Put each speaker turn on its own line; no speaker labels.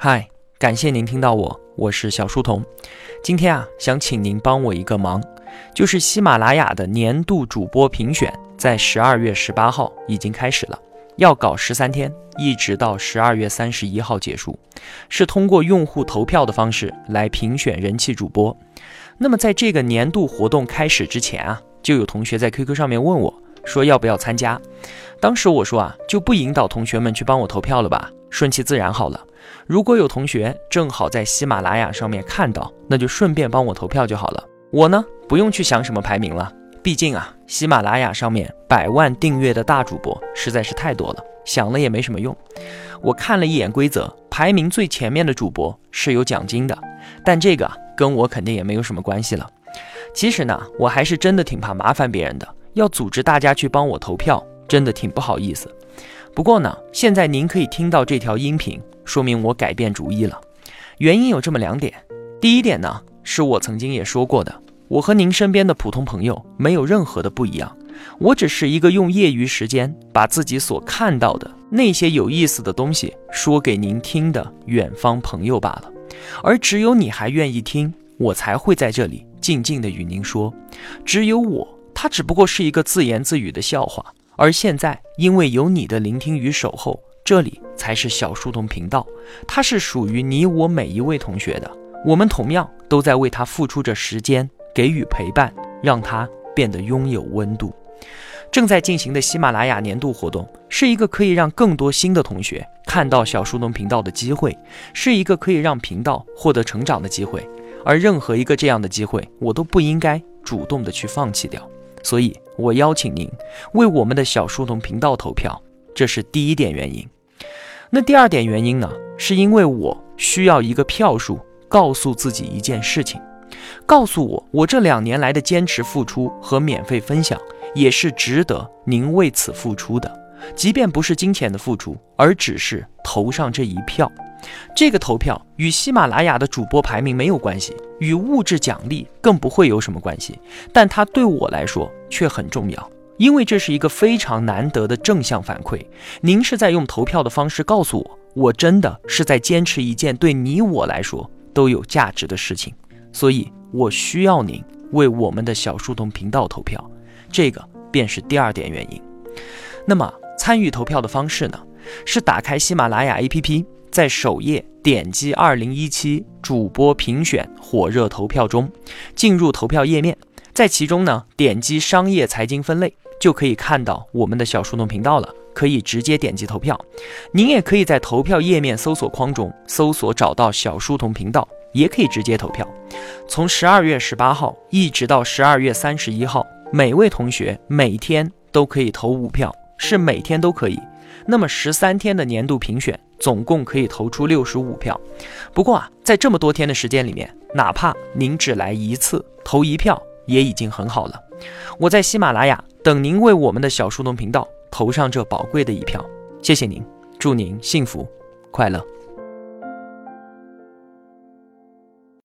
嗨，感谢您听到我，我是小书童。今天啊，想请您帮我一个忙，就是喜马拉雅的年度主播评选在十二月十八号已经开始了，要搞十三天，一直到十二月三十一号结束，是通过用户投票的方式来评选人气主播。那么在这个年度活动开始之前啊，就有同学在 QQ 上面问我，说要不要参加。当时我说啊，就不引导同学们去帮我投票了吧，顺其自然好了。如果有同学正好在喜马拉雅上面看到，那就顺便帮我投票就好了。我呢，不用去想什么排名了，毕竟啊，喜马拉雅上面百万订阅的大主播实在是太多了，想了也没什么用。我看了一眼规则，排名最前面的主播是有奖金的，但这个跟我肯定也没有什么关系了。其实呢，我还是真的挺怕麻烦别人的，要组织大家去帮我投票，真的挺不好意思。不过呢，现在您可以听到这条音频。说明我改变主意了，原因有这么两点。第一点呢，是我曾经也说过的，我和您身边的普通朋友没有任何的不一样，我只是一个用业余时间把自己所看到的那些有意思的东西说给您听的远方朋友罢了。而只有你还愿意听，我才会在这里静静的与您说。只有我，他只不过是一个自言自语的笑话。而现在，因为有你的聆听与守候。这里才是小书童频道，它是属于你我每一位同学的。我们同样都在为他付出着时间，给予陪伴，让他变得拥有温度。正在进行的喜马拉雅年度活动，是一个可以让更多新的同学看到小书童频道的机会，是一个可以让频道获得成长的机会。而任何一个这样的机会，我都不应该主动的去放弃掉。所以，我邀请您为我们的小书童频道投票，这是第一点原因。那第二点原因呢，是因为我需要一个票数，告诉自己一件事情，告诉我我这两年来的坚持付出和免费分享也是值得您为此付出的，即便不是金钱的付出，而只是投上这一票。这个投票与喜马拉雅的主播排名没有关系，与物质奖励更不会有什么关系，但它对我来说却很重要。因为这是一个非常难得的正向反馈，您是在用投票的方式告诉我，我真的是在坚持一件对你我来说都有价值的事情，所以我需要您为我们的小书童频道投票，这个便是第二点原因。那么参与投票的方式呢？是打开喜马拉雅 APP，在首页点击二零一七主播评选火热投票中，进入投票页面，在其中呢点击商业财经分类。就可以看到我们的小书童频道了，可以直接点击投票。您也可以在投票页面搜索框中搜索找到小书童频道，也可以直接投票。从十二月十八号一直到十二月三十一号，每位同学每天都可以投五票，是每天都可以。那么十三天的年度评选，总共可以投出六十五票。不过啊，在这么多天的时间里面，哪怕您只来一次投一票，也已经很好了。我在喜马拉雅。等您为我们的小树洞频道投上这宝贵的一票，谢谢您，祝您幸福快乐。